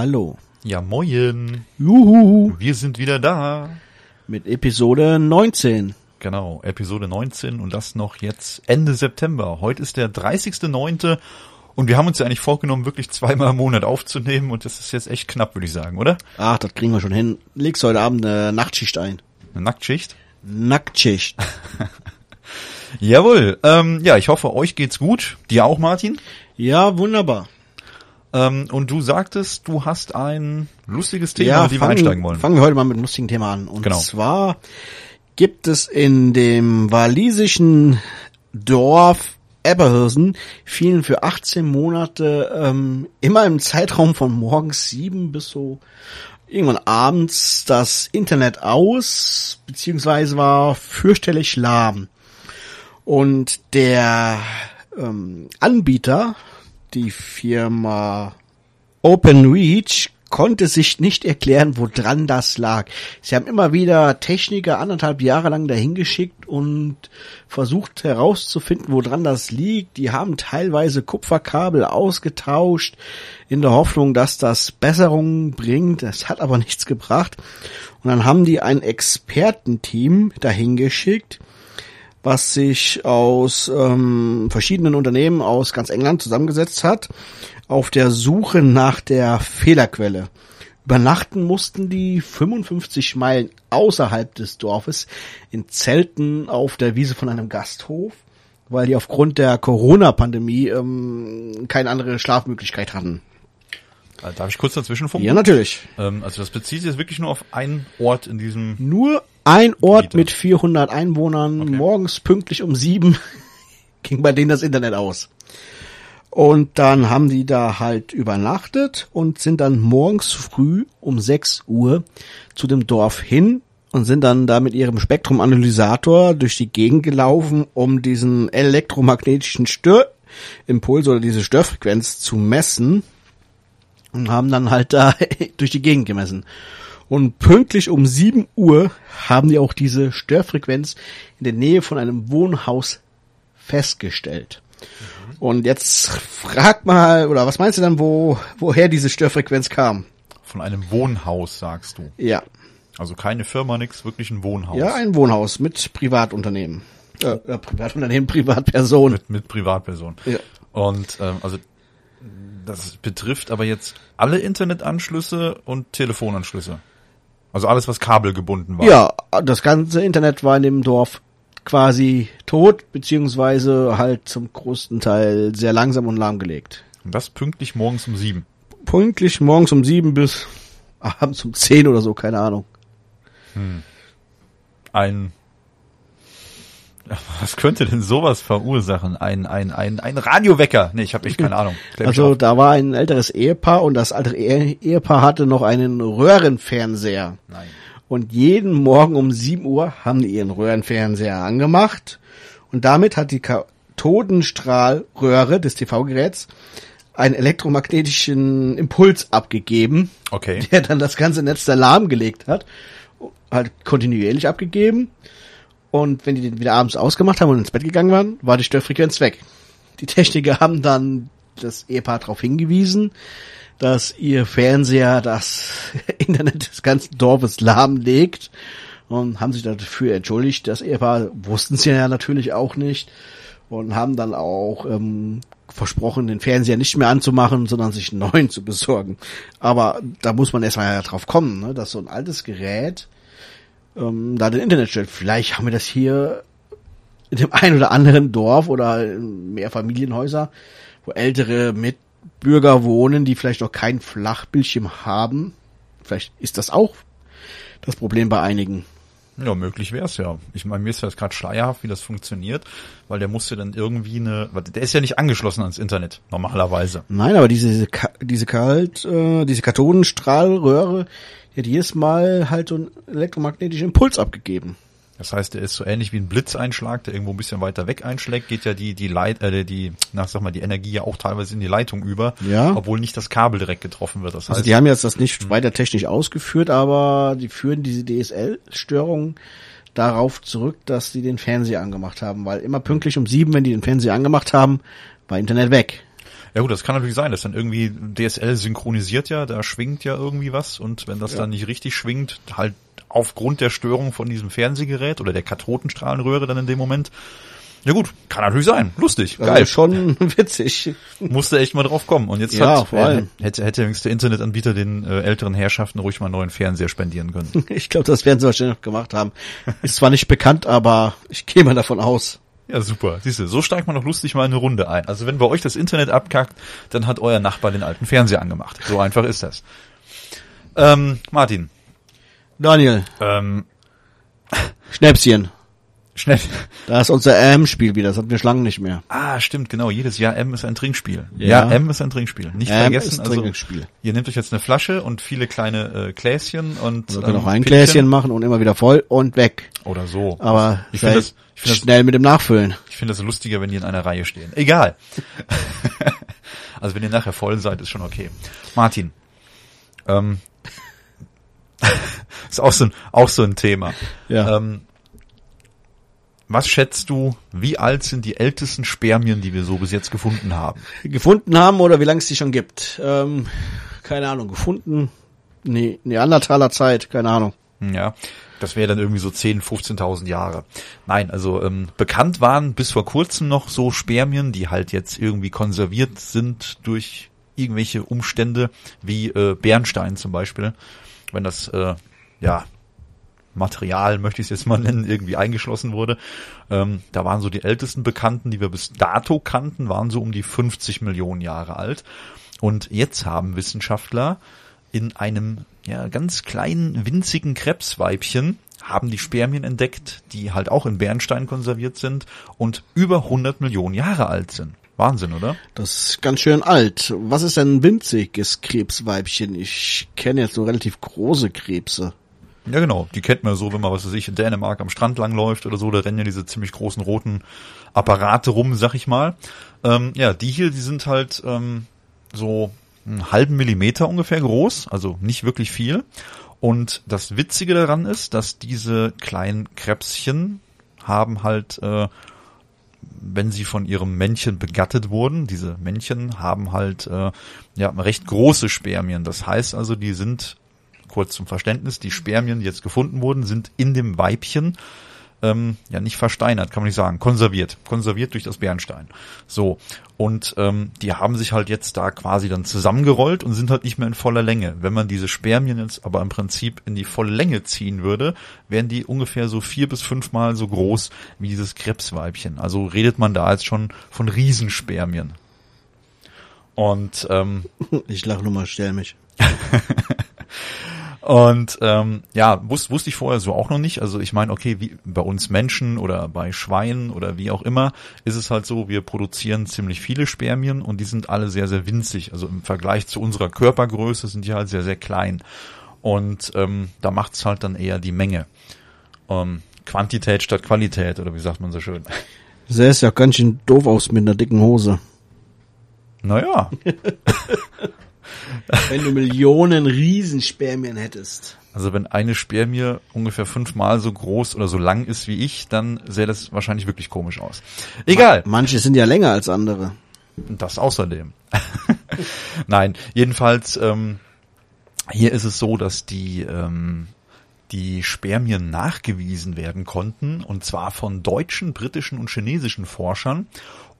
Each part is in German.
Hallo. Ja, moin. Juhu. Wir sind wieder da. Mit Episode 19. Genau, Episode 19 und das noch jetzt Ende September. Heute ist der 30.9. und wir haben uns ja eigentlich vorgenommen, wirklich zweimal im Monat aufzunehmen und das ist jetzt echt knapp, würde ich sagen, oder? Ach, das kriegen wir schon hin. Legst heute Abend eine Nachtschicht ein. Eine Nacktschicht? Nacktschicht. Jawohl. Ähm, ja, ich hoffe, euch geht's gut. Dir auch, Martin? Ja, wunderbar. Ähm, und du sagtest, du hast ein lustiges Thema, mit dem wir einsteigen wollen. Fangen wir heute mal mit einem lustigen Thema an. Und Genau. zwar gibt es in dem walisischen Dorf Eberhausen fielen für 18 Monate ähm, immer im Zeitraum von morgens sieben bis so irgendwann abends das Internet aus, beziehungsweise war fürchterlich lahm. Und der ähm, Anbieter, die Firma OpenReach, konnte sich nicht erklären, woran das lag. Sie haben immer wieder Techniker anderthalb Jahre lang dahin geschickt und versucht herauszufinden, woran das liegt. Die haben teilweise Kupferkabel ausgetauscht in der Hoffnung, dass das Besserungen bringt. Das hat aber nichts gebracht. Und dann haben die ein Expertenteam dahin geschickt, was sich aus ähm, verschiedenen Unternehmen aus ganz England zusammengesetzt hat, auf der Suche nach der Fehlerquelle. Übernachten mussten die 55 Meilen außerhalb des Dorfes in Zelten auf der Wiese von einem Gasthof, weil die aufgrund der Corona-Pandemie ähm, keine andere Schlafmöglichkeit hatten. Äh, Darf ich kurz dazwischen funken? Ja, natürlich. Ähm, also das bezieht sich jetzt wirklich nur auf einen Ort in diesem... Nur ein Ort mit 400 Einwohnern, Okay. morgens pünktlich um sieben ging bei denen das Internet aus. Und dann haben die da halt übernachtet und sind dann morgens früh um 6 Uhr zu dem Dorf hin und sind dann da mit ihrem Spektrumanalysator durch die Gegend gelaufen, um diesen elektromagnetischen Störimpuls oder diese Störfrequenz zu messen und haben dann halt da durch die Gegend gemessen. Und pünktlich um 7 Uhr haben die auch diese Störfrequenz in der Nähe von einem Wohnhaus festgestellt. Und jetzt frag mal, oder was meinst du dann, wo, woher diese Störfrequenz kam? Von einem Wohnhaus, sagst du. Ja. Also keine Firma, nix, wirklich ein Wohnhaus. Ja, ein Wohnhaus mit Privatunternehmen. Äh, äh, Privatunternehmen, Privatperson. mit, mit Privatpersonen. Ja. Und ähm, also das betrifft aber jetzt alle Internetanschlüsse und Telefonanschlüsse. Also alles, was kabelgebunden war. Ja, das ganze Internet war in dem Dorf quasi tot, beziehungsweise halt zum größten Teil sehr langsam und lahmgelegt. Und das pünktlich morgens um sieben. Pünktlich morgens um sieben bis abends um zehn oder so, keine Ahnung. Ein was könnte denn sowas verursachen? Ein ein ein ein Radiowecker? Nee, ich habe echt keine Ahnung. Also da war ein älteres Ehepaar und das Ehe- Ehepaar hatte noch einen Röhrenfernseher. Nein. Und jeden Morgen um 7 Uhr haben die ihren Röhrenfernseher angemacht und damit hat die Kathodenstrahlröhre des TV-Geräts einen elektromagnetischen Impuls abgegeben, Okay. der dann das ganze Netz da lahmgelegt hat, halt kontinuierlich abgegeben. Und wenn die den wieder abends ausgemacht haben und ins Bett gegangen waren, war die Störfrequenz weg. Die Techniker haben dann das Ehepaar darauf hingewiesen, dass ihr Fernseher das Internet des ganzen Dorfes lahmlegt und haben sich dafür entschuldigt. Das Ehepaar wussten es ja natürlich auch nicht und haben dann auch ähm, versprochen, den Fernseher nicht mehr anzumachen, sondern sich einen neuen zu besorgen. Aber da muss man erstmal ja drauf kommen, ne, dass so ein altes Gerät ähm, da den Internet stellt. Vielleicht haben wir das hier in dem einen oder anderen Dorf oder mehr Familienhäuser, wo ältere Mitbürger wohnen, die vielleicht noch kein Flachbildschirm haben. Vielleicht ist das auch das Problem bei einigen. Ja, möglich wär's ja. Ich meine, mir ist das gerade schleierhaft, wie das funktioniert, weil der musste dann irgendwie eine, der ist ja nicht angeschlossen ans Internet normalerweise. Nein, aber diese diese kalt äh, diese Kathodenstrahlröhre, die hat jedes Mal halt so einen elektromagnetischen Impuls abgegeben. Das heißt, der ist so ähnlich wie ein Blitzeinschlag, der irgendwo ein bisschen weiter weg einschlägt, geht ja die, die Leit, äh, die, nach sag mal, die Energie ja auch teilweise in die Leitung über, Ja. obwohl nicht das Kabel direkt getroffen wird. Das heißt, Also die haben jetzt das nicht weiter technisch ausgeführt, aber die führen diese DSL-Störung darauf zurück, dass die den Fernseher angemacht haben, weil immer pünktlich um sieben, wenn die den Fernseher angemacht haben, war Internet weg. Ja gut, das kann natürlich sein, dass dann irgendwie DSL synchronisiert ja, da schwingt ja irgendwie was und wenn das dann nicht richtig schwingt, halt aufgrund der Störung von diesem Fernsehgerät oder der Kathodenstrahlenröhre dann in dem Moment. Ja gut, kann natürlich sein. Lustig, Also geil. schon witzig. Musste echt mal drauf kommen. Und jetzt Ja, hat, vor allem. äh, hätte, hätte übrigens der Internetanbieter den äh, älteren Herrschaften ruhig mal einen neuen Fernseher spendieren können. Ich glaube, das werden sie wahrscheinlich noch gemacht haben. Ist zwar nicht bekannt, aber ich gehe mal davon aus. Ja, super. Siehst du, so steigt man doch lustig mal in eine Runde ein. Also wenn bei euch das Internet abkackt, dann hat euer Nachbar den alten Fernseher angemacht. So einfach ist das. Ähm, Martin, Daniel, ähm, Schnäpschen. schnell. Da ist unser M-Spiel wieder, das hatten wir Schlangen nicht mehr. Ah, stimmt, genau. Jedes Jahr M ist ein Trinkspiel. Ja. Ja, M ist ein Trinkspiel. Nicht M vergessen. ist also, Trinkspiel. ihr nehmt euch jetzt eine Flasche und viele kleine äh, Gläschen und Wir können ähm, auch ein Pinchen Gläschen machen und immer wieder voll und weg. oder so. Aber ich finde das, ich finde das schnell mit dem Nachfüllen. Ich finde das lustiger, wenn die in einer Reihe stehen. Egal. also wenn ihr nachher voll seid, ist schon okay. Martin. Ähm, ist auch so ein, auch so ein Thema. Ja. Ähm, was schätzt du, wie alt sind die ältesten Spermien, die wir so bis jetzt gefunden haben? Gefunden haben oder wie lange es die schon gibt. Ähm, keine Ahnung, gefunden. Nee, Neandertaler Zeit, keine Ahnung. Ja, das wäre dann irgendwie so 10, 15.000 Jahre. Nein, also ähm, bekannt waren bis vor kurzem noch so Spermien, die halt jetzt irgendwie konserviert sind durch irgendwelche Umstände, wie äh, Bernstein zum Beispiel. Wenn das, äh, ja, Material, möchte ich es jetzt mal nennen, irgendwie eingeschlossen wurde. Ähm, da waren so die ältesten Bekannten, die wir bis dato kannten, waren so um die 50 Millionen Jahre alt. Und jetzt haben Wissenschaftler in einem ja, ganz kleinen, winzigen Krebsweibchen haben die Spermien entdeckt, die halt auch in Bernstein konserviert sind und über 100 Millionen Jahre alt sind. Wahnsinn, oder? Das ist ganz schön alt. Was ist denn ein winziges Krebsweibchen? Ich kenne jetzt so relativ große Krebse. Ja, genau. Die kennt man so, wenn man, was weiß ich, in Dänemark am Strand langläuft oder so, da rennen ja diese ziemlich großen roten Apparate rum, sag ich mal. Ähm, ja, die hier, die sind halt ähm, so einen halben Millimeter ungefähr groß, also nicht wirklich viel. Und das Witzige daran ist, dass diese kleinen Krebschen haben halt, äh, wenn sie von ihrem Männchen begattet wurden, diese Männchen haben halt äh, ja recht große Spermien. Das heißt also, die sind kurz zum Verständnis, die Spermien, die jetzt gefunden wurden, sind in dem Weibchen ähm, ja nicht versteinert, kann man nicht sagen, konserviert, konserviert durch das Bernstein. So und ähm, die haben sich halt jetzt da quasi dann zusammengerollt und sind halt nicht mehr in voller Länge. Wenn man diese Spermien jetzt aber im Prinzip in die volle Länge ziehen würde, wären die ungefähr so vier bis fünfmal so groß wie dieses Krebsweibchen. Also redet man da jetzt schon von Riesenspermien. Und ähm, Ich lache nur mal, stell mich. Und ähm, ja, wus wusste ich vorher so auch noch nicht. Also ich meine, okay, wie bei uns Menschen oder bei Schweinen oder wie auch immer, ist es halt so, wir produzieren ziemlich viele Spermien und die sind alle sehr, sehr winzig. Also im Vergleich zu unserer Körpergröße sind die halt sehr, sehr klein. Und ähm, da macht es halt dann eher die Menge. Ähm, Quantität statt Qualität, oder wie sagt man so schön. Sähe es ja ganz schön doof aus mit einer dicken Hose. Naja, Wenn du Millionen Riesenspermien hättest. also wenn eine Spermie ungefähr fünfmal so groß oder so lang ist wie ich, dann sähe das wahrscheinlich wirklich komisch aus. Egal. Manche sind ja länger als andere. Das außerdem. Nein, jedenfalls ähm, hier ist es so, dass die ähm, die Spermien nachgewiesen werden konnten und zwar von deutschen, britischen und chinesischen Forschern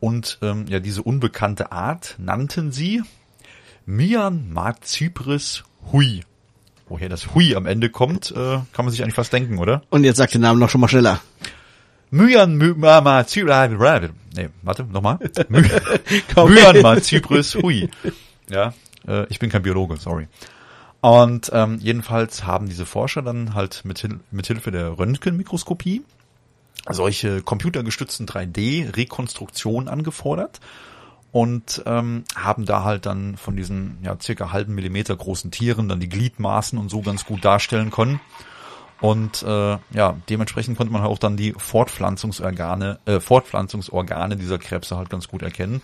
und ähm, ja diese unbekannte Art nannten sie Myanmar Cypris Hui. Woher das Hui am Ende kommt, äh, kann man sich eigentlich fast denken, oder? Und jetzt sag den Namen noch schon mal schneller. Myanmar Cypris Nee, warte, nochmal. Komm. Myanmar Cypris Hui. Ja, äh, ich bin kein Biologe, sorry. Und ähm, jedenfalls haben diese Forscher dann halt mit, mit Hilfe der Röntgenmikroskopie solche computergestützten 3D-Rekonstruktionen angefordert und ähm, haben da halt dann von diesen ja circa halben Millimeter großen Tieren dann die Gliedmaßen und so ganz gut darstellen können. Und äh, ja, dementsprechend konnte man auch dann die Fortpflanzungsorgane, äh, Fortpflanzungsorgane dieser Krebse halt ganz gut erkennen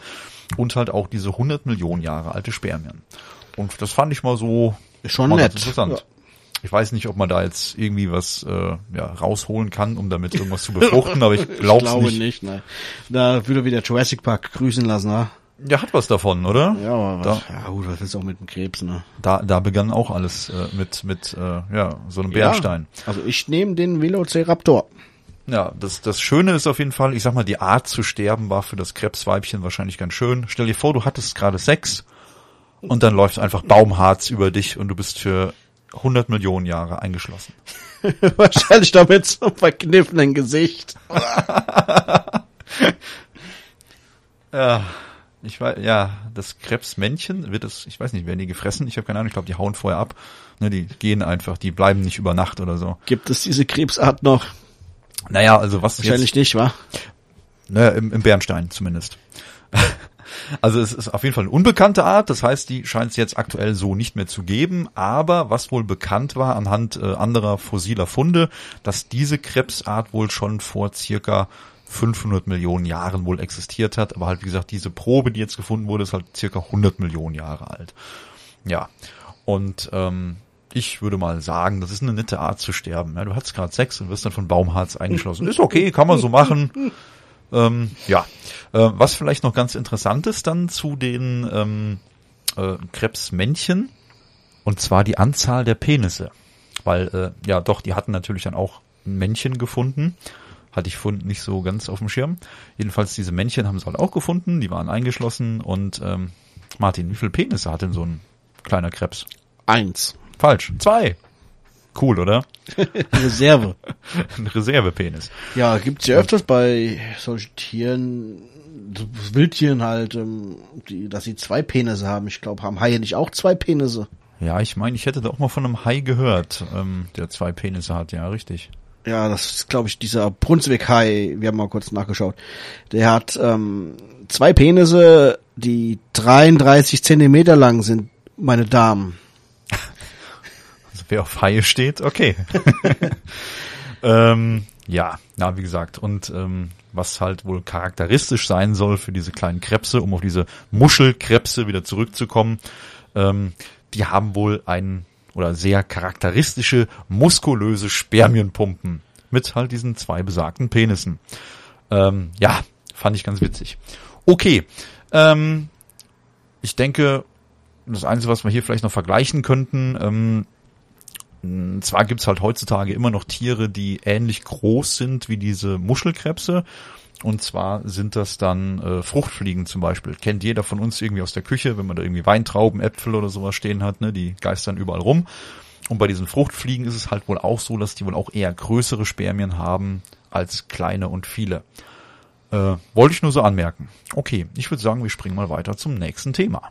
und halt auch diese 100 Millionen Jahre alte Spermien. Und das fand ich mal so Schon nett. interessant. Ja. Ich weiß nicht, ob man da jetzt irgendwie was äh, ja, rausholen kann, um damit irgendwas zu befruchten, aber ich Ich glaub's glaube nicht. nicht, nein. Da würde wieder Jurassic Park grüßen lassen, ne? Ja, hat was davon, oder? Ja, aber Da- was, ja gut, was ist auch mit dem Krebs, ne? Da, da begann auch alles äh, mit mit äh, ja so einem Bernstein. Ja, also ich nehme den Velociraptor. Ja, das, das Schöne ist auf jeden Fall, ich sag mal, die Art zu sterben war für das Krebsweibchen wahrscheinlich ganz schön. Stell dir vor, du hattest gerade Sex und dann läuft einfach Baumharz über dich und du bist für 100 Millionen Jahre eingeschlossen. Wahrscheinlich doch mit so einem verkniffenen Gesicht. Ja, ich weiß, ja, das Krebsmännchen wird es, ich weiß nicht, werden die gefressen? Ich habe keine Ahnung, ich glaube, die hauen vorher ab. Ne, die gehen einfach, die bleiben nicht über Nacht oder so. Gibt es diese Krebsart noch? Naja, also was Wahrscheinlich jetzt, nicht, wa? Naja, im, im Bernstein zumindest. Also es ist auf jeden Fall eine unbekannte Art, das heißt, die scheint es jetzt aktuell so nicht mehr zu geben, aber was wohl bekannt war anhand äh, anderer fossiler Funde, dass diese Krebsart wohl schon vor circa 500 Millionen Jahren wohl existiert hat, aber halt wie gesagt, diese Probe, die jetzt gefunden wurde, ist halt circa 100 Millionen Jahre alt. Ja, und ähm, ich würde mal sagen, das ist eine nette Art zu sterben. Ja, du hattest gerade Sex und wirst dann von Baumharz eingeschlossen. Ist okay, kann man so machen. Ähm, ja, äh, was vielleicht noch ganz interessant ist dann zu den ähm, äh, Krebsmännchen, und zwar die Anzahl der Penisse. Weil, äh, ja doch, die hatten natürlich dann auch ein Männchen gefunden. Hatte ich vorhin nicht so ganz auf dem Schirm. Jedenfalls diese Männchen haben sie halt auch gefunden, die waren eingeschlossen. Und ähm, Martin, wie viele Penisse hat denn so ein kleiner Krebs? Eins. Falsch, zwei. Cool, oder? Reserve. Ein Reservepenis. ja, gibt's ja öfters bei solchen Tieren, Wildtieren halt, ähm, die, dass sie zwei Penisse haben. Ich glaube, haben Haie nicht auch zwei Penisse? Ja, ich meine, ich hätte da auch mal von einem Hai gehört, ähm, der zwei Penisse hat, ja, richtig. Ja, das ist, glaube ich, dieser Brunswick-Hai. Wir haben mal kurz nachgeschaut. Der hat ähm, zwei Penisse, die 33 Zentimeter lang sind, meine Damen. Wer auf Haie steht, okay. ähm, ja, na, wie gesagt, und ähm, was halt wohl charakteristisch sein soll für diese kleinen Krebse, um auf diese Muschelkrebse wieder zurückzukommen, ähm, die haben wohl ein oder sehr charakteristische muskulöse Spermienpumpen mit halt diesen zwei besagten Penissen. Ähm, ja, fand ich ganz witzig. Okay, ähm, ich denke, das Einzige, was wir hier vielleicht noch vergleichen könnten, ähm, zwar gibt's halt heutzutage immer noch Tiere, die ähnlich groß sind wie diese Muschelkrebse. Und zwar sind das dann äh, Fruchtfliegen zum Beispiel. Kennt jeder von uns irgendwie aus der Küche, wenn man da irgendwie Weintrauben, Äpfel oder sowas stehen hat, ne? Die geistern überall rum. Und bei diesen Fruchtfliegen ist es halt wohl auch so, dass die wohl auch eher größere Spermien haben als kleine und viele. Äh, wollte ich nur so anmerken. Okay, ich würde sagen, wir springen mal weiter zum nächsten Thema.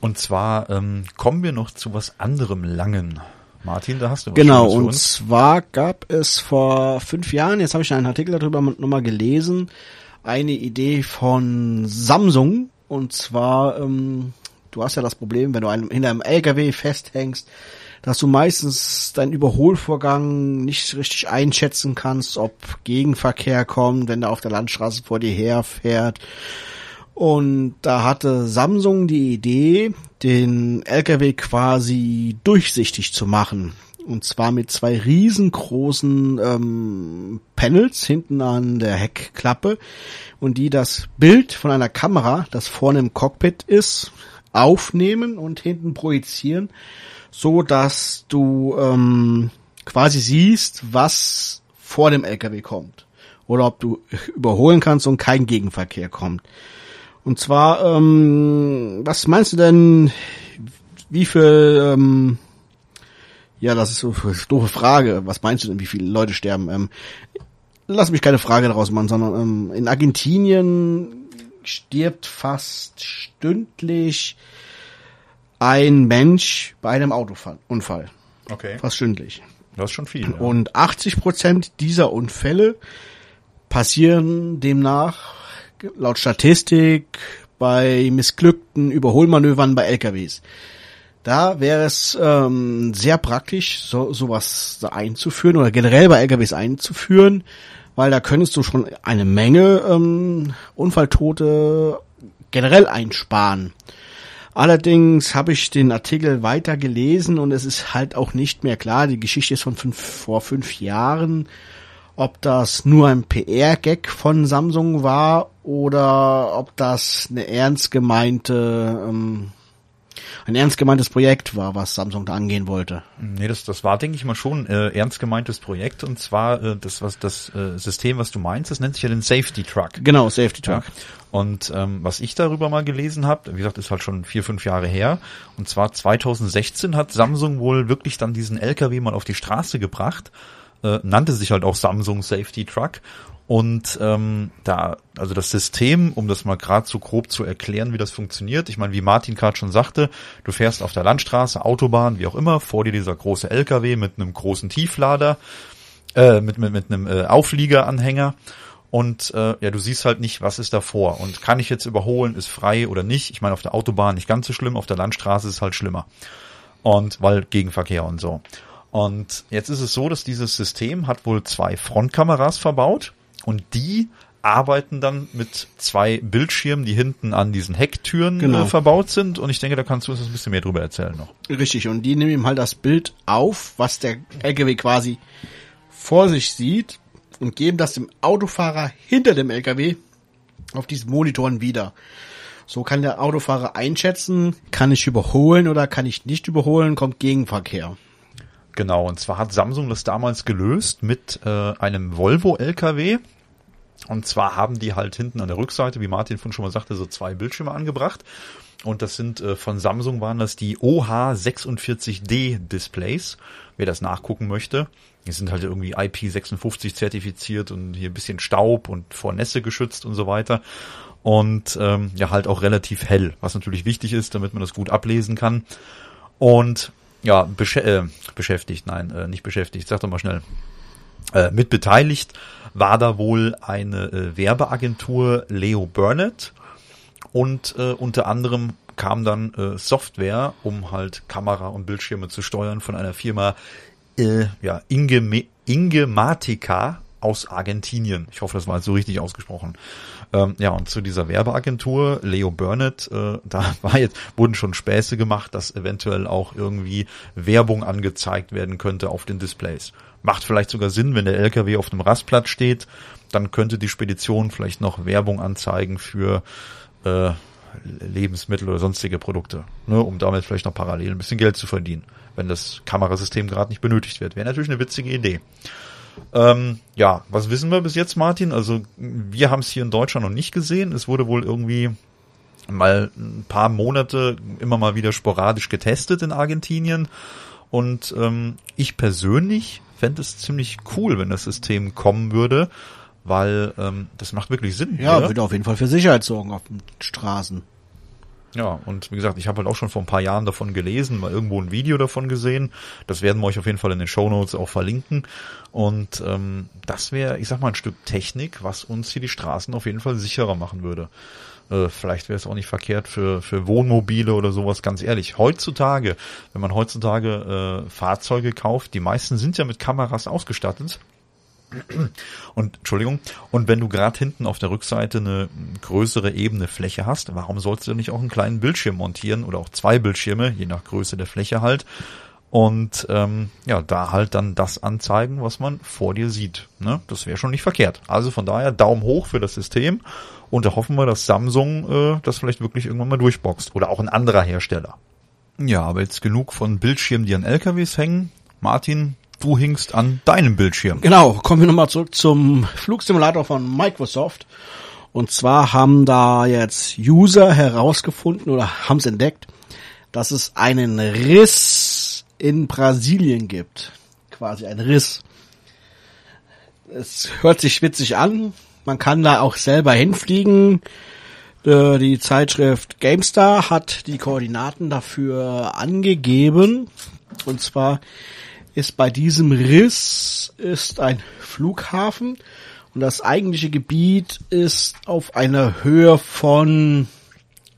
Und zwar ähm, kommen wir noch zu was anderem Langen. Martin, da hast du was Genau, und uns. zwar gab es vor fünf Jahren, jetzt habe ich einen Artikel darüber nochmal gelesen, eine Idee von Samsung. Und zwar, ähm, du hast ja das Problem, wenn du einem, hinter einem LKW festhängst, dass du meistens deinen Überholvorgang nicht richtig einschätzen kannst, ob Gegenverkehr kommt, wenn der auf der Landstraße vor dir herfährt. Und da hatte Samsung die Idee, den LKW quasi durchsichtig zu machen. Und zwar mit zwei riesengroßen ähm, Panels hinten an der Heckklappe und die das Bild von einer Kamera, das vorne im Cockpit ist, aufnehmen und hinten projizieren, so dass du ähm, quasi siehst, was vor dem LKW kommt. Oder ob du überholen kannst und kein Gegenverkehr kommt. Und zwar, ähm, was meinst du denn, wie viel, ähm, ja, das ist so eine doofe Frage. Was meinst du denn, wie viele Leute sterben? Ähm, lass mich keine Frage daraus machen, sondern ähm, in Argentinien stirbt fast stündlich ein Mensch bei einem Autounfall. Okay. Fast stündlich. Das ist schon viel. Ja. Und 80 Prozent dieser Unfälle passieren demnach laut Statistik bei missglückten Überholmanövern bei LKWs. Da wäre es ähm, sehr praktisch, so sowas einzuführen oder generell bei LKWs einzuführen, weil da könntest du schon eine Menge ähm, Unfalltote generell einsparen. Allerdings habe ich den Artikel weiter gelesen und es ist halt auch nicht mehr klar. Die Geschichte ist von fünf, vor fünf Jahren, ob das nur ein PR-Gag von Samsung war oder ob das eine ernst gemeinte ähm, ein ernst gemeintes Projekt war, was Samsung da angehen wollte. Nee, das, das war, denke ich mal, schon äh, ernst gemeintes Projekt und zwar äh, das, was das äh, System, was du meinst, das nennt sich ja den Safety Truck. Genau, Safety Truck. Ja. Und ähm, was ich darüber mal gelesen habe, wie gesagt, ist halt schon vier, fünf Jahre her. Und zwar 2016 hat Samsung wohl wirklich dann diesen LKW mal auf die Straße gebracht, äh, nannte sich halt auch Samsung Safety Truck und ähm, da, also das System, um das mal gerade so grob zu erklären, wie das funktioniert. Ich meine, wie Martin gerade schon sagte, du fährst auf der Landstraße, Autobahn, wie auch immer, vor dir dieser große LKW mit einem großen Tieflader, äh, mit, mit, mit einem äh, Aufliegeranhänger. Und äh, ja, du siehst halt nicht, was ist davor. Und kann ich jetzt überholen, ist frei oder nicht. Ich meine, auf der Autobahn nicht ganz so schlimm, auf der Landstraße ist halt schlimmer. Und weil Gegenverkehr und so. Und jetzt ist es so, dass dieses System hat wohl zwei Frontkameras verbaut und die arbeiten dann mit zwei Bildschirmen, die hinten an diesen Hecktüren Genau. äh, verbaut sind. Und ich denke, da kannst du uns ein bisschen mehr drüber erzählen noch. Richtig, und die nehmen ihm halt das Bild auf, was der LKW quasi vor sich sieht und geben das dem Autofahrer hinter dem LKW auf diesen Monitoren wieder. So kann der Autofahrer einschätzen, kann ich überholen oder kann ich nicht überholen, kommt Gegenverkehr. Genau, und zwar hat Samsung das damals gelöst mit äh, einem Volvo LKW. Und zwar haben die halt hinten an der Rückseite, wie Martin von schon mal sagte, so zwei Bildschirme angebracht. Und das sind äh, von Samsung waren das die OH46D Displays. Wer das nachgucken möchte, die sind halt irgendwie IP56 zertifiziert und hier ein bisschen Staub und vor Nässe geschützt und so weiter. Und ähm, ja, halt auch relativ hell, was natürlich wichtig ist, damit man das gut ablesen kann. Und ja, besch äh, beschäftigt, nein, äh, nicht beschäftigt, sag doch mal schnell. Äh, mit beteiligt war da wohl eine äh, Werbeagentur Leo Burnett und äh, unter anderem kam dann äh, Software, um halt Kamera und Bildschirme zu steuern von einer Firma äh, ja, Inge Ingematica aus Argentinien. Ich hoffe, das war jetzt so richtig ausgesprochen. Ähm, ja, und zu dieser Werbeagentur, Leo Burnett, äh, da war jetzt, wurden schon Späße gemacht, dass eventuell auch irgendwie Werbung angezeigt werden könnte auf den Displays. Macht vielleicht sogar Sinn, wenn der LKW auf einem Rastplatz steht, dann könnte die Spedition vielleicht noch Werbung anzeigen für äh, Lebensmittel oder sonstige Produkte, ne, um damit vielleicht noch parallel ein bisschen Geld zu verdienen, wenn das Kamerasystem gerade nicht benötigt wird. Wäre natürlich eine witzige Idee. Ähm, ja, was wissen wir bis jetzt, Martin? Also wir haben es hier in Deutschland noch nicht gesehen. Es wurde wohl irgendwie mal ein paar Monate immer mal wieder sporadisch getestet in Argentinien. Und ähm, ich persönlich fände es ziemlich cool, wenn das System kommen würde, weil ähm, das macht wirklich Sinn. Ja, oder? würde auf jeden Fall für Sicherheit sorgen auf den Straßen. Ja, und wie gesagt, ich habe halt auch schon vor ein paar Jahren davon gelesen, mal irgendwo ein Video davon gesehen. Das werden wir euch auf jeden Fall in den Show Notes auch verlinken. Und ähm, das wäre, ich sag mal, ein Stück Technik, was uns hier die Straßen auf jeden Fall sicherer machen würde. Äh, vielleicht wäre es auch nicht verkehrt für, für Wohnmobile oder sowas, ganz ehrlich. Heutzutage, wenn man heutzutage äh, Fahrzeuge kauft, die meisten sind ja mit Kameras ausgestattet. Und Entschuldigung, und wenn du gerade hinten auf der Rückseite eine größere ebene Fläche hast, warum sollst du nicht auch einen kleinen Bildschirm montieren oder auch zwei Bildschirme, je nach Größe der Fläche halt, und ähm, ja, da halt dann das anzeigen, was man vor dir sieht. Ne? Das wäre schon nicht verkehrt. Also von daher Daumen hoch für das System und da hoffen wir, dass Samsung äh, das vielleicht wirklich irgendwann mal durchboxt oder auch ein anderer Hersteller. Ja, aber jetzt genug von Bildschirmen, die an LKWs hängen. Martin, du hingst an deinem Bildschirm. Genau, kommen wir nochmal zurück zum Flugsimulator von Microsoft. Und zwar haben da jetzt User herausgefunden oder haben es entdeckt, dass es einen Riss in Brasilien gibt. Quasi ein Riss. Es hört sich witzig an. Man kann da auch selber hinfliegen. Äh, Die Zeitschrift GameStar hat die Koordinaten dafür angegeben. Und zwar ist bei diesem Riss ist ein Flughafen und das eigentliche Gebiet ist auf einer Höhe von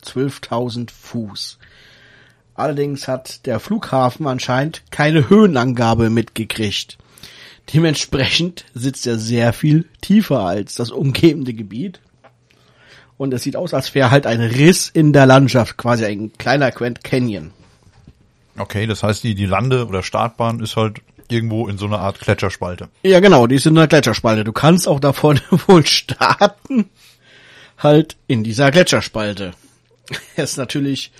12.000 Fuß. Allerdings hat der Flughafen anscheinend keine Höhenangabe mitgekriegt. Dementsprechend sitzt er sehr viel tiefer als das umgebende Gebiet. Und es sieht aus, als wäre halt ein Riss in der Landschaft, quasi ein kleiner Grand Canyon. Okay, das heißt, die, die Lande- oder Startbahn ist halt irgendwo in so einer Art Gletscherspalte. Ja, genau, die ist in einer Gletscherspalte. Du kannst auch davon wohl starten, halt in dieser Gletscherspalte. Er ist natürlich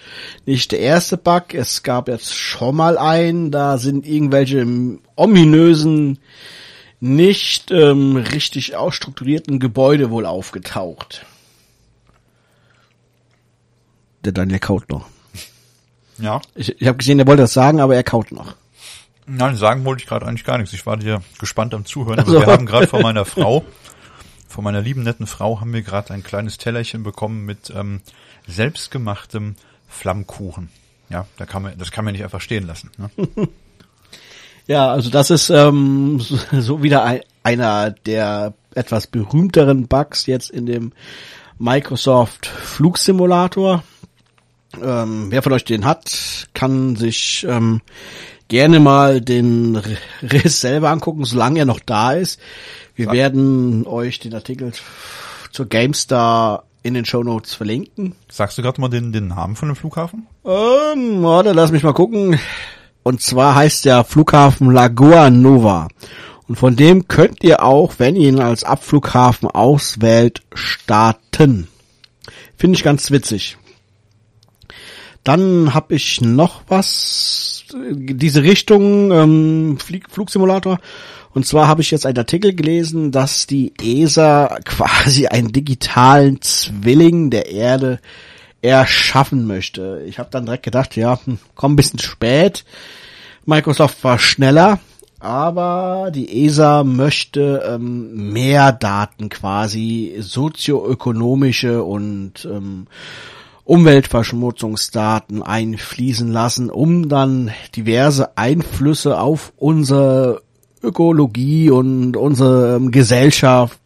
nicht der erste Bug. Es gab jetzt schon mal einen, da sind irgendwelche ominösen, nicht ähm, richtig ausstrukturierten Gebäude wohl aufgetaucht. Der Daniel kaut noch. Ja. Ich, ich habe gesehen, er wollte das sagen, aber er kaut noch. Nein, sagen wollte ich gerade eigentlich gar nichts. Ich war dir gespannt am Zuhören. Also. wir haben gerade von meiner Frau, von meiner lieben netten Frau, haben wir gerade ein kleines Tellerchen bekommen mit ähm, selbstgemachtem Flammkuchen. Ja, da kann man, das kann man nicht einfach stehen lassen. Ne? Ja, also das ist ähm, so, so wieder ein, einer der etwas berühmteren Bugs jetzt in dem Microsoft Flugsimulator. Ähm, wer von euch den hat, kann sich ähm, gerne mal den Riss selber angucken, solange er noch da ist. Wir Ja. werden euch den Artikel zur GameStar in den Show Notes verlinken. Sagst du gerade mal den, den Namen von dem Flughafen? Ähm, warte, lass mich mal gucken. Und zwar heißt der Flughafen Lagoa Nova. Und von dem könnt ihr auch, wenn ihr ihn als Abflughafen auswählt, starten. Finde ich ganz witzig. Dann habe ich noch was, diese Richtung ähm, Flieg Flugsimulator. Und zwar habe ich jetzt einen Artikel gelesen, dass die ESA quasi einen digitalen Zwilling der Erde erschaffen möchte. Ich habe dann direkt gedacht, ja, hm, komm ein bisschen spät. Microsoft war schneller, aber die ESA möchte ähm, mehr Daten quasi sozioökonomische und ähm, Umweltverschmutzungsdaten einfließen lassen, um dann diverse Einflüsse auf unsere Ökologie und unsere ähm, Gesellschaft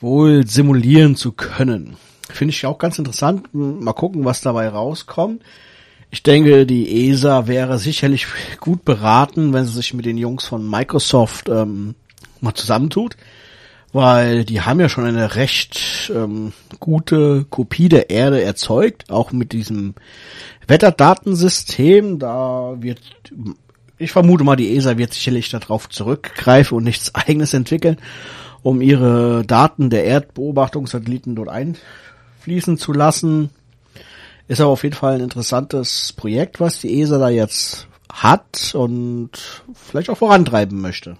wohl simulieren zu können. Finde ich auch ganz interessant. Mal gucken, was dabei rauskommt. Ich denke, die ESA wäre sicherlich gut beraten, wenn sie sich mit den Jungs von Microsoft ähm, mal zusammentut, weil die haben ja schon eine recht ähm, gute Kopie der Erde erzeugt, auch mit diesem Wetterdatensystem. Da wird, ich vermute mal, die ESA wird sicherlich darauf zurückgreifen und nichts eigenes entwickeln, um ihre Daten der Erdbeobachtungssatelliten dort einfließen zu lassen. Ist aber auf jeden Fall ein interessantes Projekt, was die ESA da jetzt hat und vielleicht auch vorantreiben möchte.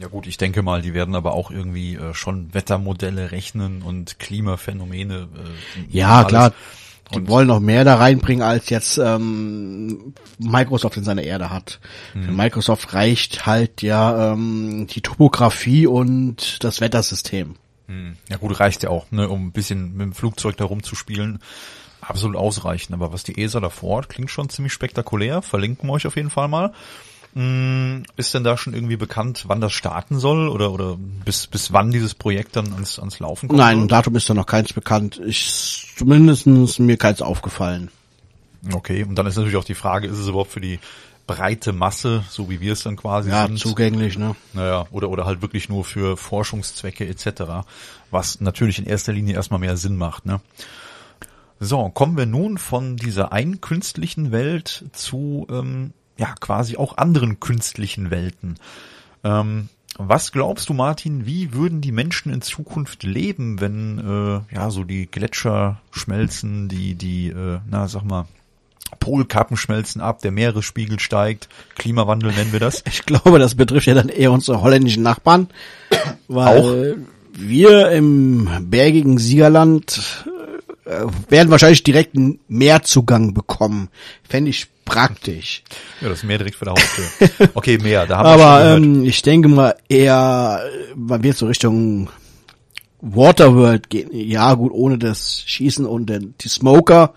Ja gut, ich denke mal, die werden aber auch irgendwie äh, schon Wettermodelle rechnen und Klimaphänomene. Äh, Ja, alles. klar. Die Und- wollen noch mehr da reinbringen, als jetzt ähm, Microsoft in seiner Erde hat. Mhm. Für Microsoft reicht halt ja ähm, die Topografie und das Wettersystem. Hm. Ja gut, reicht ja auch, ne, um ein bisschen mit dem Flugzeug da rumzuspielen. Absolut ausreichend. Aber was die ESA da vorhat, klingt schon ziemlich spektakulär. Verlinken wir euch auf jeden Fall mal. Hm, Ist denn da schon irgendwie bekannt, wann das starten soll oder oder bis bis wann dieses Projekt dann ans ans Laufen kommt? Nein, Datum ist da noch keins bekannt. Ich zumindest mir keins aufgefallen. Okay, und dann ist natürlich auch die Frage, ist es überhaupt für die breite Masse, so wie wir es dann quasi Ja, sind? zugänglich, ne? Naja, oder, oder halt wirklich nur für Forschungszwecke etc., was natürlich in erster Linie erstmal mehr Sinn macht. Ne? So, kommen wir nun von dieser einen künstlichen Welt zu ähm, ja quasi auch anderen künstlichen Welten. Ähm, was glaubst du, Martin, wie würden die Menschen in Zukunft leben, wenn äh, ja so die Gletscher schmelzen, die, die, äh, na sag mal, Polkappen schmelzen ab, der Meeresspiegel steigt, Klimawandel nennen wir das? Ich glaube, das betrifft ja dann eher unsere holländischen Nachbarn, weil wir im bergigen Siegerland äh, werden wahrscheinlich direkt einen Meerzugang bekommen. Fände ich praktisch. Ja, das Meer direkt vor der Haustür. Okay, Meer, da haben wir Aber schon gehört. ähm, ich denke mal eher, man wird so Richtung Waterworld gehen. Ja, gut, ohne das Schießen und den, die Smoker.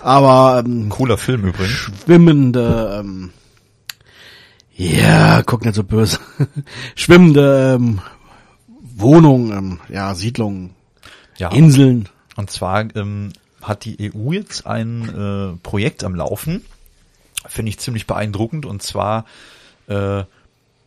Aber ähm, Cooler Film übrigens. schwimmende, ähm, ja, guck nicht so böse, schwimmende ähm, Wohnungen, ähm, ja, Siedlungen, Ja, Inseln. Und zwar ähm, hat die EU jetzt ein äh, Projekt am Laufen, finde ich ziemlich beeindruckend, und zwar äh,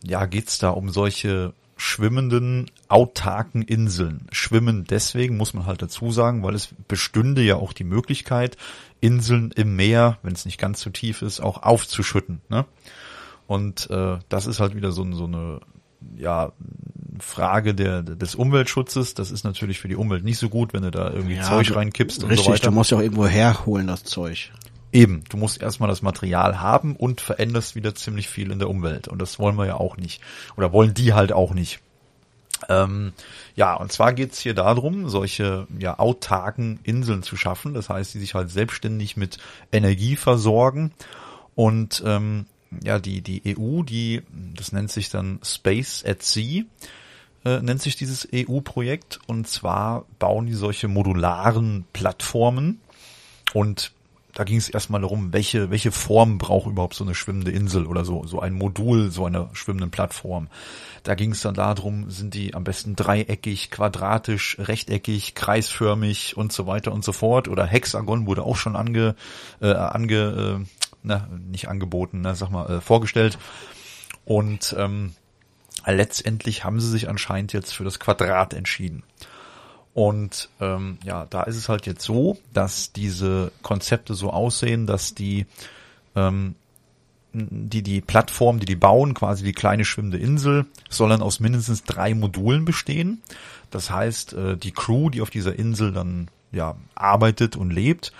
ja geht's da um solche schwimmenden, autarken Inseln. Schwimmen deswegen, muss man halt dazu sagen, weil es bestünde ja auch die Möglichkeit, Inseln im Meer, wenn es nicht ganz so tief ist, auch aufzuschütten. Ne? Und äh, das ist halt wieder so, so eine ja, Frage der, des Umweltschutzes. Das ist natürlich für die Umwelt nicht so gut, wenn du da irgendwie ja, Zeug reinkippst richtig, und so weiter. Du musst ja auch irgendwo herholen, das Zeug. Eben, du musst erstmal das Material haben und veränderst wieder ziemlich viel in der Umwelt. Und das wollen wir ja auch nicht. Oder wollen die halt auch nicht. Ähm, ja, und zwar geht's hier darum, solche ja, autarken Inseln zu schaffen. Das heißt, die sich halt selbstständig mit Energie versorgen. Und ähm, ja, die, die EU, die, das nennt sich dann Space at Sea, äh, nennt sich dieses EU-Projekt. Und zwar bauen die solche modularen Plattformen. Und da ging es erstmal darum, welche, welche Form braucht überhaupt so eine schwimmende Insel oder so, so ein Modul, so einer schwimmenden Plattform. Da ging es dann darum, sind die am besten dreieckig, quadratisch, rechteckig, kreisförmig und so weiter und so fort. Oder Hexagon wurde auch schon ange, äh, ange, äh, na, nicht angeboten, na, sag mal, äh, vorgestellt. Und ähm, letztendlich haben sie sich anscheinend jetzt für das Quadrat entschieden. Und ähm, ja, da ist es halt jetzt so, dass diese Konzepte so aussehen, dass die ähm, die die Plattform, die die bauen, quasi die kleine schwimmende Insel, soll dann aus mindestens drei Modulen bestehen. Das heißt, äh, die Crew, die auf dieser Insel dann ja arbeitet und lebt,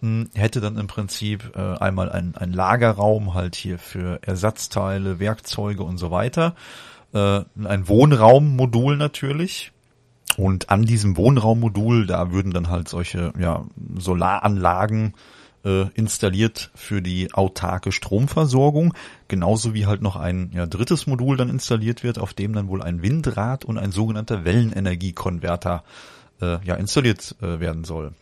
hm, hätte dann im Prinzip äh, einmal ein, ein Lagerraum halt hier für Ersatzteile, Werkzeuge und so weiter, äh, ein Wohnraummodul natürlich, und an diesem Wohnraummodul, da würden dann halt solche ja, Solaranlagen äh, installiert für die autarke Stromversorgung, genauso wie halt noch ein ja, drittes Modul dann installiert wird, auf dem dann wohl ein Windrad und ein sogenannter Wellenenergiekonverter äh, ja installiert äh, werden soll.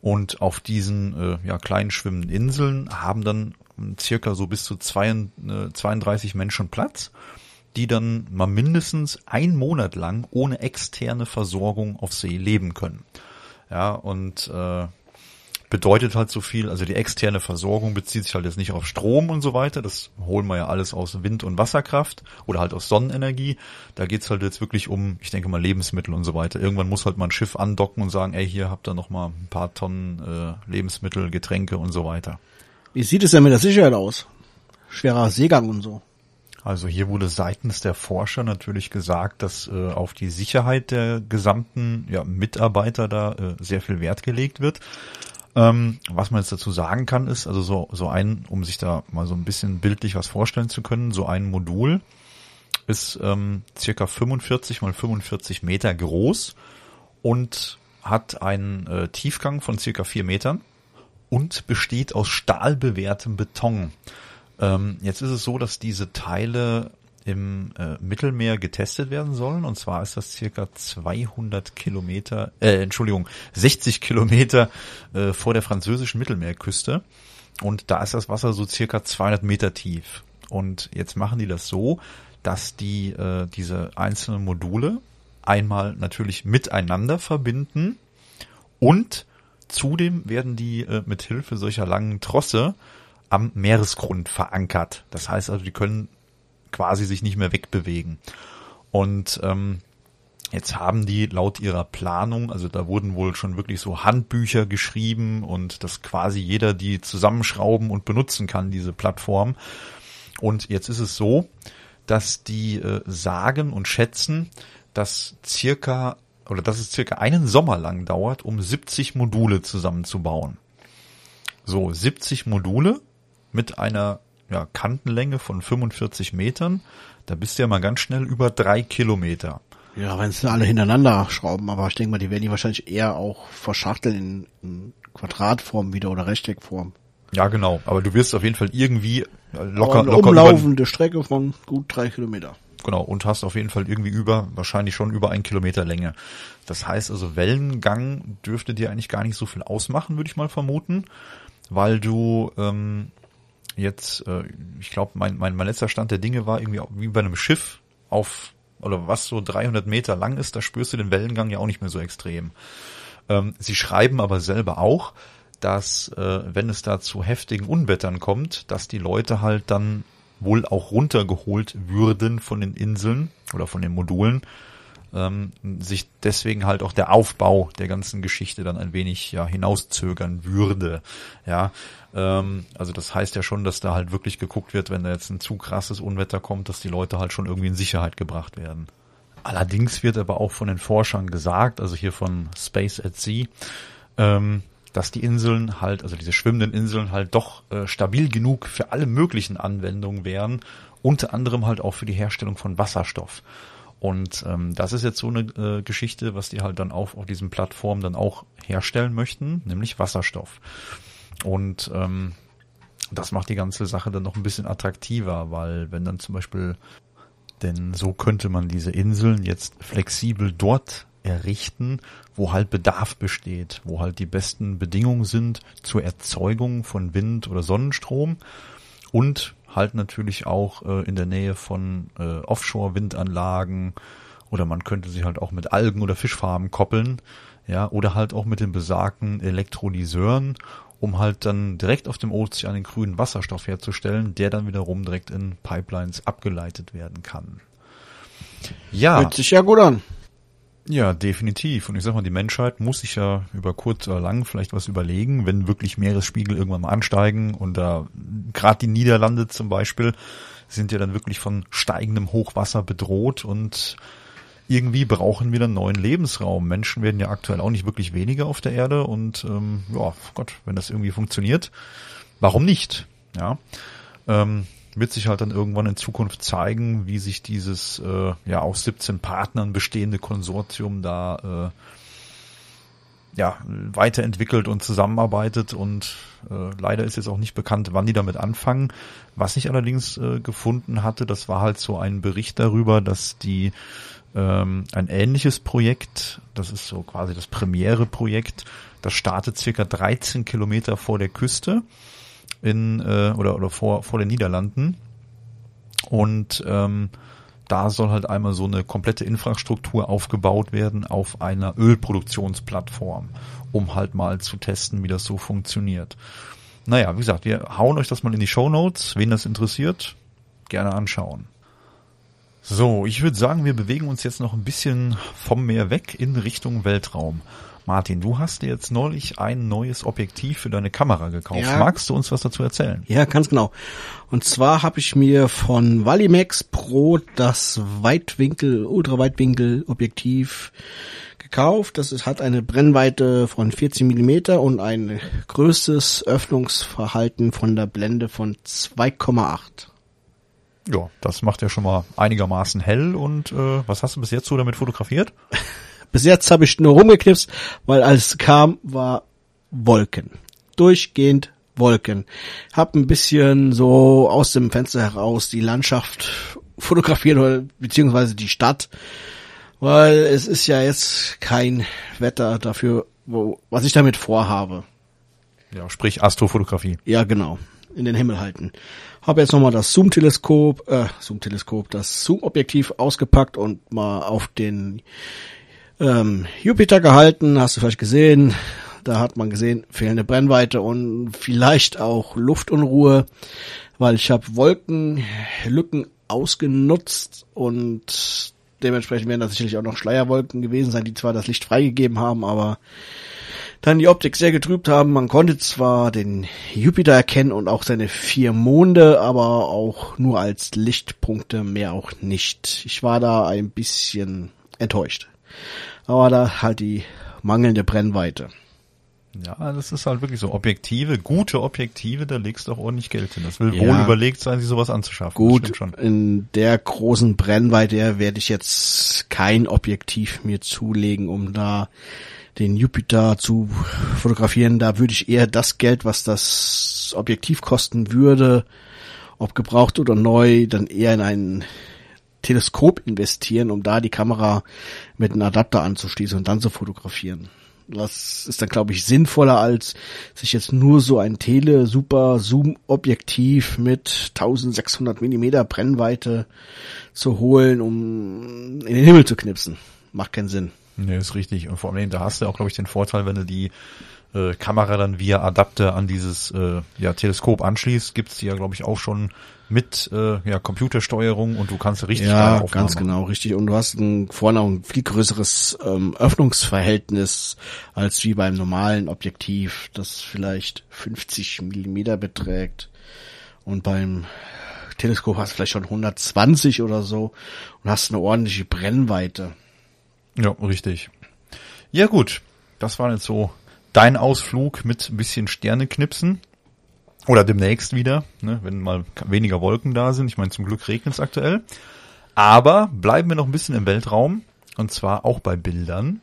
Und auf diesen äh, ja, kleinen schwimmenden Inseln haben dann circa so bis zu zwei, 32 Menschen Platz die dann mal mindestens ein Monat lang ohne externe Versorgung auf See leben können. Ja, und äh, bedeutet halt so viel, also die externe Versorgung bezieht sich halt jetzt nicht auf Strom und so weiter, das holen wir ja alles aus Wind- und Wasserkraft oder halt aus Sonnenenergie. Da geht's halt jetzt wirklich um, ich denke mal, Lebensmittel und so weiter. Irgendwann muss halt mal ein Schiff andocken und sagen, ey, hier habt ihr noch mal ein paar Tonnen äh, Lebensmittel, Getränke und so weiter. Wie sieht es denn mit der Sicherheit aus? Schwerer Seegang und so. Also hier wurde seitens der Forscher natürlich gesagt, dass äh, auf die Sicherheit der gesamten ja, Mitarbeiter da äh, sehr viel Wert gelegt wird. Ähm, was man jetzt dazu sagen kann, ist, also so, so ein, um sich da mal so ein bisschen bildlich was vorstellen zu können, so ein Modul ist ähm, circa 45 mal 45 Meter groß und hat einen äh, Tiefgang von circa vier Metern und besteht aus stahlbewehrtem Beton. Ähm, jetzt ist es so, dass diese Teile im äh, Mittelmeer getestet werden sollen. Und zwar ist das circa 200 Kilometer, äh, Entschuldigung, 60 Kilometer äh, vor der französischen Mittelmeerküste. Und da ist das Wasser so circa 200 Meter tief. Und jetzt machen die das so, dass die äh, diese einzelnen Module einmal natürlich miteinander verbinden und zudem werden die äh, mit Hilfe solcher langen Trosse am Meeresgrund verankert. Das heißt also, die können quasi sich nicht mehr wegbewegen. Und ähm, jetzt haben die laut ihrer Planung, also da wurden wohl schon wirklich so Handbücher geschrieben und dass quasi jeder die zusammenschrauben und benutzen kann, diese Plattform. Und jetzt ist es so, dass die äh, sagen und schätzen, dass circa oder dass es circa einen Sommer lang dauert, um 70 Module zusammenzubauen. So, 70 Module mit einer ja, Kantenlänge von 45 Metern. Da bist du ja mal ganz schnell über drei Kilometer. Ja, wenn sie alle hintereinander schrauben, aber ich denke mal, die werden die wahrscheinlich eher auch verschachteln in, in Quadratform wieder oder Rechteckform. Ja, genau. Aber du wirst auf jeden Fall irgendwie locker, eine locker umlaufende Strecke von gut drei Kilometer. Genau. Und hast auf jeden Fall irgendwie über, wahrscheinlich schon über ein Kilometer Länge. Das heißt also, Wellengang dürfte dir eigentlich gar nicht so viel ausmachen, würde ich mal vermuten, weil du ähm, jetzt, äh, ich glaube, mein, mein, mein letzter Stand der Dinge war irgendwie wie bei einem Schiff auf, oder was so 300 Meter lang ist, da spürst du den Wellengang ja auch nicht mehr so extrem. Ähm, sie schreiben aber selber auch, dass äh, wenn es da zu heftigen Unwettern kommt, dass die Leute halt dann wohl auch runtergeholt würden von den Inseln oder von den Modulen, ähm, sich deswegen halt auch der Aufbau der ganzen Geschichte dann ein wenig ja hinauszögern würde. Ja, ähm, also das heißt ja schon, dass da halt wirklich geguckt wird, wenn da jetzt ein zu krasses Unwetter kommt, dass die Leute halt schon irgendwie in Sicherheit gebracht werden. Allerdings wird aber auch von den Forschern gesagt, also hier von Space at Sea, ähm, dass die Inseln halt, also diese schwimmenden Inseln halt doch äh, stabil genug für alle möglichen Anwendungen wären, unter anderem halt auch für die Herstellung von Wasserstoff. Und ähm, das ist jetzt so eine äh, Geschichte, was die halt dann auch auf diesen Plattformen dann auch herstellen möchten, nämlich Wasserstoff. Und ähm, das macht die ganze Sache dann noch ein bisschen attraktiver, weil wenn dann zum Beispiel, denn so könnte man diese Inseln jetzt flexibel dort errichten, wo halt Bedarf besteht, wo halt die besten Bedingungen sind zur Erzeugung von Wind oder Sonnenstrom und halt natürlich auch äh, in der Nähe von äh, Offshore-Windanlagen oder man könnte sie halt auch mit Algen oder Fischfarmen koppeln, ja, oder halt auch mit den besagten Elektrolyseuren, um halt dann direkt auf dem Ozean den grünen Wasserstoff herzustellen, der dann wiederum direkt in Pipelines abgeleitet werden kann. Ja. Hört sich ja gut an. Ja, definitiv. Und ich sag mal, die Menschheit muss sich ja über kurz oder lang vielleicht was überlegen, wenn wirklich Meeresspiegel irgendwann mal ansteigen und da gerade die Niederlande zum Beispiel sind ja dann wirklich von steigendem Hochwasser bedroht und irgendwie brauchen wir einen neuen Lebensraum. Menschen werden ja aktuell auch nicht wirklich weniger auf der Erde und ähm, ja, Gott, wenn das irgendwie funktioniert, warum nicht? Ja. Ähm, wird sich halt dann irgendwann in Zukunft zeigen, wie sich dieses äh, ja aus 17 Partnern bestehende Konsortium da äh, ja weiterentwickelt und zusammenarbeitet und äh, leider ist jetzt auch nicht bekannt, wann die damit anfangen. Was ich allerdings äh, gefunden hatte, das war halt so ein Bericht darüber, dass die ähm, ein ähnliches Projekt, das ist so quasi das Premiere-Projekt, das startet circa 13 Kilometer vor der Küste in äh, oder oder vor vor den Niederlanden und ähm, da soll halt einmal so eine komplette Infrastruktur aufgebaut werden auf einer Ölproduktionsplattform, um halt mal zu testen, wie das so funktioniert. Naja, wie gesagt, wir hauen euch das mal in die Show Notes. Wen das interessiert, gerne anschauen. So, ich würde sagen, wir bewegen uns jetzt noch ein bisschen vom Meer weg in Richtung Weltraum. Martin, du hast dir jetzt neulich ein neues Objektiv für deine Kamera gekauft. Ja. Magst du uns was dazu erzählen? Ja, ganz genau. Und zwar habe ich mir von Valimax Pro das Weitwinkel, Ultraweitwinkel Objektiv gekauft. Das ist, hat eine Brennweite von 14 Millimeter und ein größtes Öffnungsverhalten von der Blende von 2,8. Ja, das macht ja schon mal einigermaßen hell. Und äh, was hast du bis jetzt so damit fotografiert? Bis jetzt habe ich nur rumgeknipst, weil als kam, war Wolken. Durchgehend Wolken. Hab ein bisschen so aus dem Fenster heraus die Landschaft fotografiert oder beziehungsweise die Stadt, weil es ist ja jetzt kein Wetter dafür, wo, was ich damit vorhabe. Ja, sprich Astrofotografie. Ja, genau. In den Himmel halten. Habe jetzt nochmal das Zoom-Teleskop, äh, Zoom-Teleskop, das Zoom-Objektiv ausgepackt und mal auf den ähm, Jupiter gehalten, hast du vielleicht gesehen. Da hat man gesehen, fehlende Brennweite und vielleicht auch Luftunruhe, weil ich habe Wolkenlücken ausgenutzt und dementsprechend werden da sicherlich auch noch Schleierwolken gewesen sein, die zwar das Licht freigegeben haben, aber dann die Optik sehr getrübt haben. Man konnte zwar den Jupiter erkennen und auch seine vier Monde, aber auch nur als Lichtpunkte, mehr auch nicht. Ich war da ein bisschen enttäuscht aber da halt die mangelnde Brennweite. Ja, das ist halt wirklich so. Objektive, gute Objektive, da legst du auch ordentlich Geld hin. Das will ja, wohl überlegt sein, sich sowas anzuschaffen. Gut, in der großen Brennweite werde ich jetzt kein Objektiv mir zulegen, um da den Jupiter zu fotografieren. Da würde ich eher das Geld, was das Objektiv kosten würde, ob gebraucht oder neu, dann eher in einen Teleskop investieren, um da die Kamera mit einem Adapter anzuschließen und dann zu fotografieren. Das ist dann, glaube ich, sinnvoller, als sich jetzt nur so ein Tele-Super-Zoom-Objektiv mit 1600 Millimeter Brennweite zu holen, um in den Himmel zu knipsen. Macht keinen Sinn. Nee, ist richtig. Und vor allem, da hast du auch, glaube ich, den Vorteil, wenn du die äh, Kamera dann via Adapter an dieses äh, ja, Teleskop anschließt, gibt's die ja, glaube ich, auch schon mit äh, ja, Computersteuerung und du kannst richtig Ja, ganz genau, richtig. Und du hast ein, vorne auch ein viel größeres ähm, Öffnungsverhältnis als wie beim normalen Objektiv, das vielleicht 50 Millimeter beträgt. Und beim Teleskop hast du vielleicht schon 120 oder so und hast eine ordentliche Brennweite. Ja, richtig. Ja gut, das war jetzt so dein Ausflug mit ein bisschen Sterneknipsen. Oder demnächst wieder, ne, wenn mal weniger Wolken da sind. Ich meine, zum Glück regnet es aktuell. Aber bleiben wir noch ein bisschen im Weltraum. Und zwar auch bei Bildern.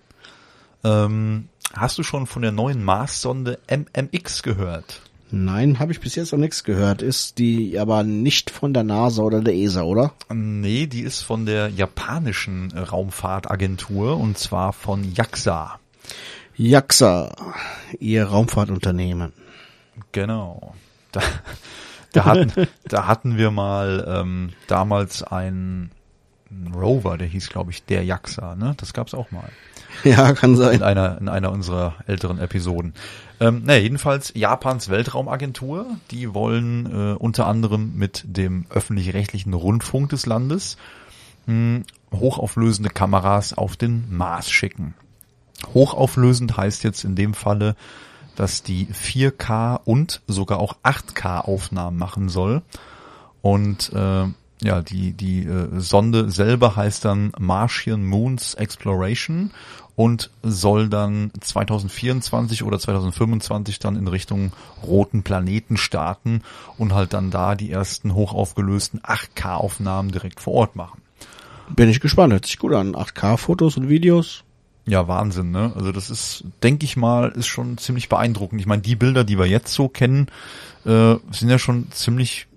Ähm, hast du schon von der neuen Marssonde MMX gehört? Nein, habe ich bis jetzt noch nichts gehört. Ist die aber nicht von der NASA oder der ESA, oder? Nee, die ist von der japanischen Raumfahrtagentur und zwar von JAXA. JAXA, ihr Raumfahrtunternehmen. Genau. Da, da, hatten, da hatten wir mal ähm, damals einen Rover, der hieß, glaube ich, der JAXA, ne? Das gab's auch mal. Ja, kann In sein. einer, in einer unserer älteren Episoden. Ähm, ne, jedenfalls Japans Weltraumagentur, die wollen äh, unter anderem mit dem öffentlich-rechtlichen Rundfunk des Landes mh, hochauflösende Kameras auf den Mars schicken. Hochauflösend heißt jetzt in dem Falle, dass die 4K und sogar auch 8K Aufnahmen machen soll. Und äh, ja, die, die äh, Sonde selber heißt dann Martian Moons Exploration und soll dann 2024 oder 2025 dann in Richtung roten Planeten starten und halt dann da die ersten hochaufgelösten 8K-Aufnahmen direkt vor Ort machen. Bin ich gespannt, hört sich gut an. 8K-Fotos und Videos. Ja, Wahnsinn, ne? Also das ist, denke ich mal, ist schon ziemlich beeindruckend. Ich meine, die Bilder, die wir jetzt so kennen, äh, sind ja schon ziemlich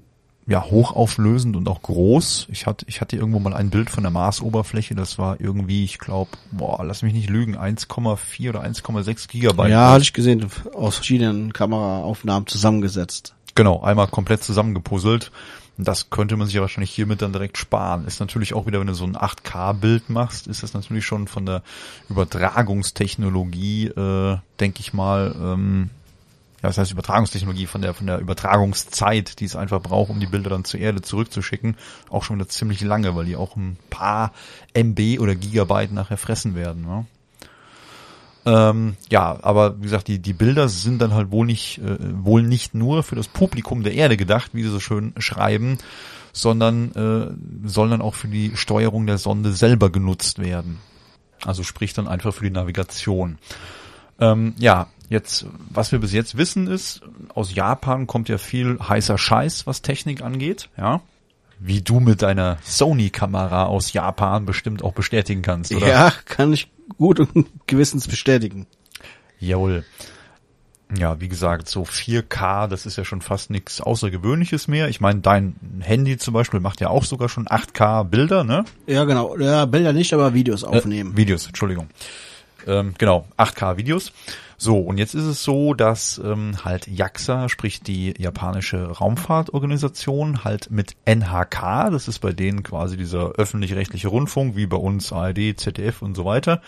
ja, hochauflösend und auch groß. Ich hatte, ich hatte irgendwo mal ein Bild von der Marsoberfläche, das war irgendwie, ich glaube, boah, lass mich nicht lügen, 1,4 oder 1,6 Gigabyte. ja, hatte ich gesehen, aus verschiedenen Kameraaufnahmen zusammengesetzt. Genau, einmal komplett zusammengepuzzelt. Das könnte man sich ja wahrscheinlich hiermit dann direkt sparen. Ist natürlich auch wieder, wenn du so ein 8K-Bild machst, ist das natürlich schon von der Übertragungstechnologie, äh, denke ich mal, ähm, ja, das heißt Übertragungstechnologie von der von der Übertragungszeit, die es einfach braucht, um die Bilder dann zur Erde zurückzuschicken, auch schon wieder ziemlich lange, weil die auch ein paar MB oder Gigabyte nachher fressen werden. Ne? Ähm, ja, aber wie gesagt, die, die Bilder sind dann halt wohl nicht, äh, wohl nicht nur für das Publikum der Erde gedacht, wie sie so schön schreiben, sondern äh, sollen dann auch für die Steuerung der Sonde selber genutzt werden. Also sprich dann einfach für die Navigation. Ähm, ja, jetzt, was wir bis jetzt wissen ist, aus Japan kommt ja viel heißer Scheiß, was Technik angeht, ja. Wie du mit deiner Sony-Kamera aus Japan bestimmt auch bestätigen kannst, oder? Ja, kann ich gut und gewissens bestätigen. Jawohl. Ja, wie gesagt, so 4K, das ist ja schon fast nichts Außergewöhnliches mehr. Ich meine, dein Handy zum Beispiel macht ja auch sogar schon 8K Bilder, ne? Ja, genau. Ja, Bilder nicht, aber Videos aufnehmen. Äh, Videos, Entschuldigung. Ähm, genau, 8K Videos. So, und jetzt ist es so, dass ähm, halt JAXA, sprich die japanische Raumfahrtorganisation, halt mit NHK, das ist bei denen quasi dieser öffentlich-rechtliche Rundfunk, wie bei uns ARD, ZDF und so weiter,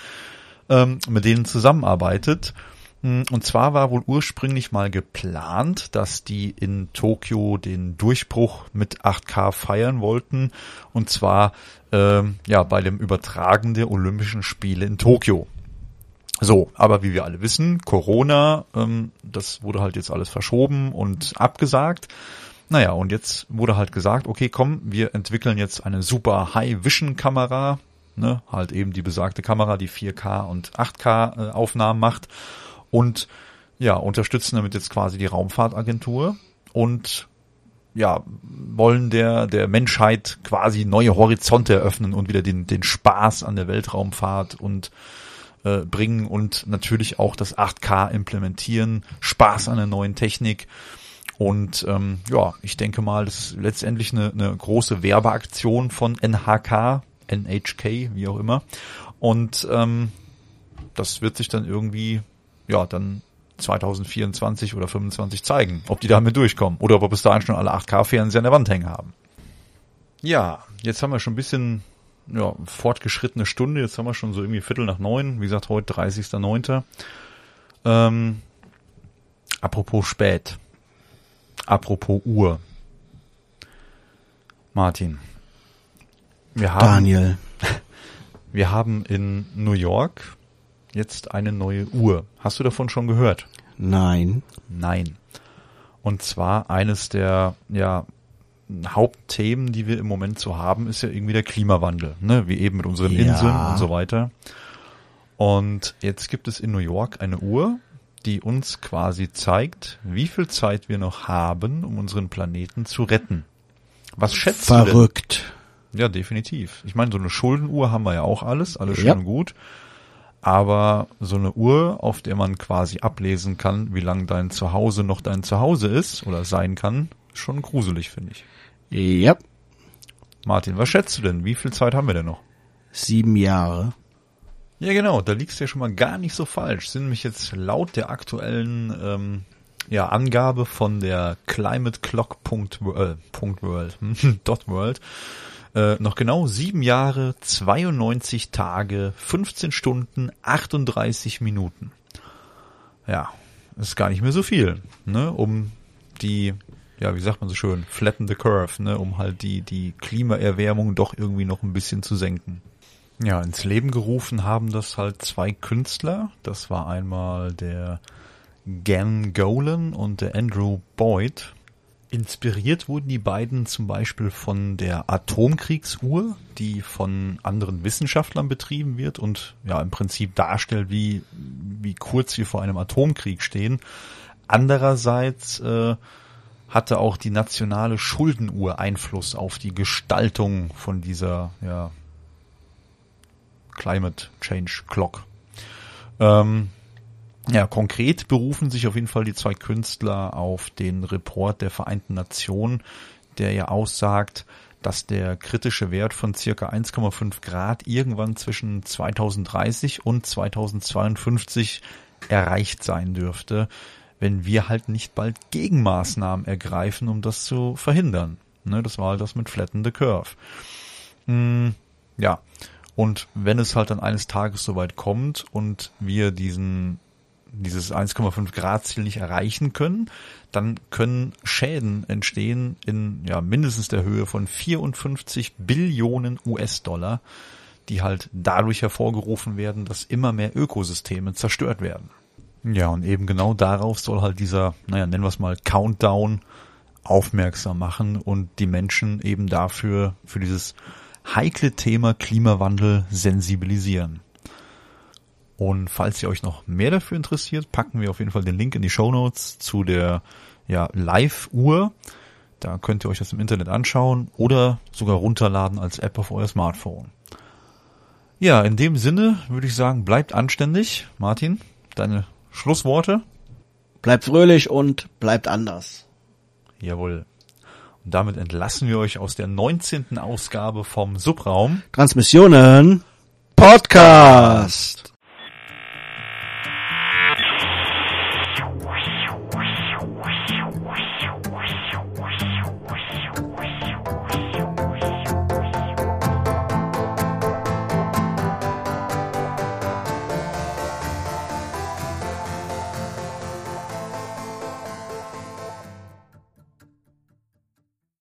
ähm, mit denen zusammenarbeitet. Mm, Und zwar war wohl ursprünglich mal geplant, dass die in Tokio den Durchbruch mit 8K feiern wollten. Und zwar ähm, ja bei dem Übertragen der Olympischen Spiele in Tokio. So, aber wie wir alle wissen, Corona, ähm, das wurde halt jetzt alles verschoben und abgesagt. Naja, und jetzt wurde halt gesagt, okay, komm, wir entwickeln jetzt eine super High-Vision-Kamera, ne, halt eben die besagte Kamera, die 4K und 8K äh, Aufnahmen macht und ja, unterstützen damit jetzt quasi die Raumfahrtagentur und ja, wollen der, der Menschheit quasi neue Horizonte eröffnen und wieder den, den Spaß an der Weltraumfahrt und äh, bringen und natürlich auch das 8K implementieren, Spaß an der neuen Technik. Und ähm, ja, ich denke mal, das ist letztendlich eine, eine große Werbeaktion von NHK, NHK, wie auch immer. Und ähm, das wird sich dann irgendwie, ja, dann 2024 oder 25 zeigen, ob die damit durchkommen oder ob wir bis dahin schon alle 8K-Fernseher an der Wand hängen haben. Ja, jetzt haben wir schon ein bisschen ja, fortgeschrittene Stunde. Jetzt haben wir schon so irgendwie Viertel nach neun. Wie gesagt, heute 30.09. Ähm, apropos spät. Apropos Uhr. Martin. Wir haben, Daniel. wir haben in New York jetzt eine neue Uhr. Hast du davon schon gehört? Nein. Nein. Und zwar eines der, ja, Hauptthemen, die wir im Moment so haben, ist ja irgendwie der Klimawandel, ne? wie eben mit unseren Ja. Inseln und so weiter. Und jetzt gibt es in New York eine Uhr, die uns quasi zeigt, wie viel Zeit wir noch haben, um unseren Planeten zu retten. Was schätzt du denn? Verrückt. Ja, definitiv. Ich meine, so eine Schuldenuhr haben wir ja auch alles, alles schön Ja. und gut. Aber so eine Uhr, auf der man quasi ablesen kann, wie lang dein Zuhause noch dein Zuhause ist oder sein kann, schon gruselig, finde ich. Ja. Martin, was schätzt du denn? Wie viel Zeit haben wir denn noch? Sieben Jahre. Ja, genau, da liegst du ja schon mal gar nicht so falsch. Sind nämlich jetzt laut der aktuellen ähm, ja, Angabe von der climateclock.world, Punkt World, dot World, äh, noch genau sieben Jahre, 92 Tage, 15 Stunden, 38 Minuten. Ja, ist gar nicht mehr so viel, ne, um die, ja, wie sagt man so schön, flatten the curve, ne, um halt die, die Klimaerwärmung doch irgendwie noch ein bisschen zu senken. Ja, ins Leben gerufen haben das halt zwei Künstler. Das war einmal der Gan Golan und der Andrew Boyd. Inspiriert wurden die beiden zum Beispiel von der Atomkriegsuhr, die von anderen Wissenschaftlern betrieben wird und ja im Prinzip darstellt, wie, wie kurz wir vor einem Atomkrieg stehen. Andererseits äh, hatte auch die nationale Schuldenuhr Einfluss auf die Gestaltung von dieser ja, Climate Change Clock. Ähm, ja, konkret berufen sich auf jeden Fall die zwei Künstler auf den Report der Vereinten Nationen, der ja aussagt, dass der kritische Wert von circa 1,5 Grad irgendwann zwischen 2030 und 2052 erreicht sein dürfte, wenn wir halt nicht bald Gegenmaßnahmen ergreifen, um das zu verhindern. Ne, das war halt das mit Flatten the Curve. Hm, ja, und wenn es halt dann eines Tages soweit kommt und wir diesen dieses 1,5 Grad Ziel nicht erreichen können, dann können Schäden entstehen in ja mindestens der Höhe von 54 Billionen US-Dollar, die halt dadurch hervorgerufen werden, dass immer mehr Ökosysteme zerstört werden. Ja, und eben genau darauf soll halt dieser, naja, nennen wir es mal Countdown aufmerksam machen und die Menschen eben dafür, für dieses heikle Thema Klimawandel sensibilisieren. Und falls ihr euch noch mehr dafür interessiert, packen wir auf jeden Fall den Link in die Show Notes zu der ja, Live-Uhr. Da könnt ihr euch das im Internet anschauen oder sogar runterladen als App auf euer Smartphone. Ja, in dem Sinne würde ich sagen, bleibt anständig. Martin, deine Schlussworte? Bleibt fröhlich und bleibt anders. Jawohl. Und damit entlassen wir euch aus der 19. Ausgabe vom Subraum. Transmissionen Podcast.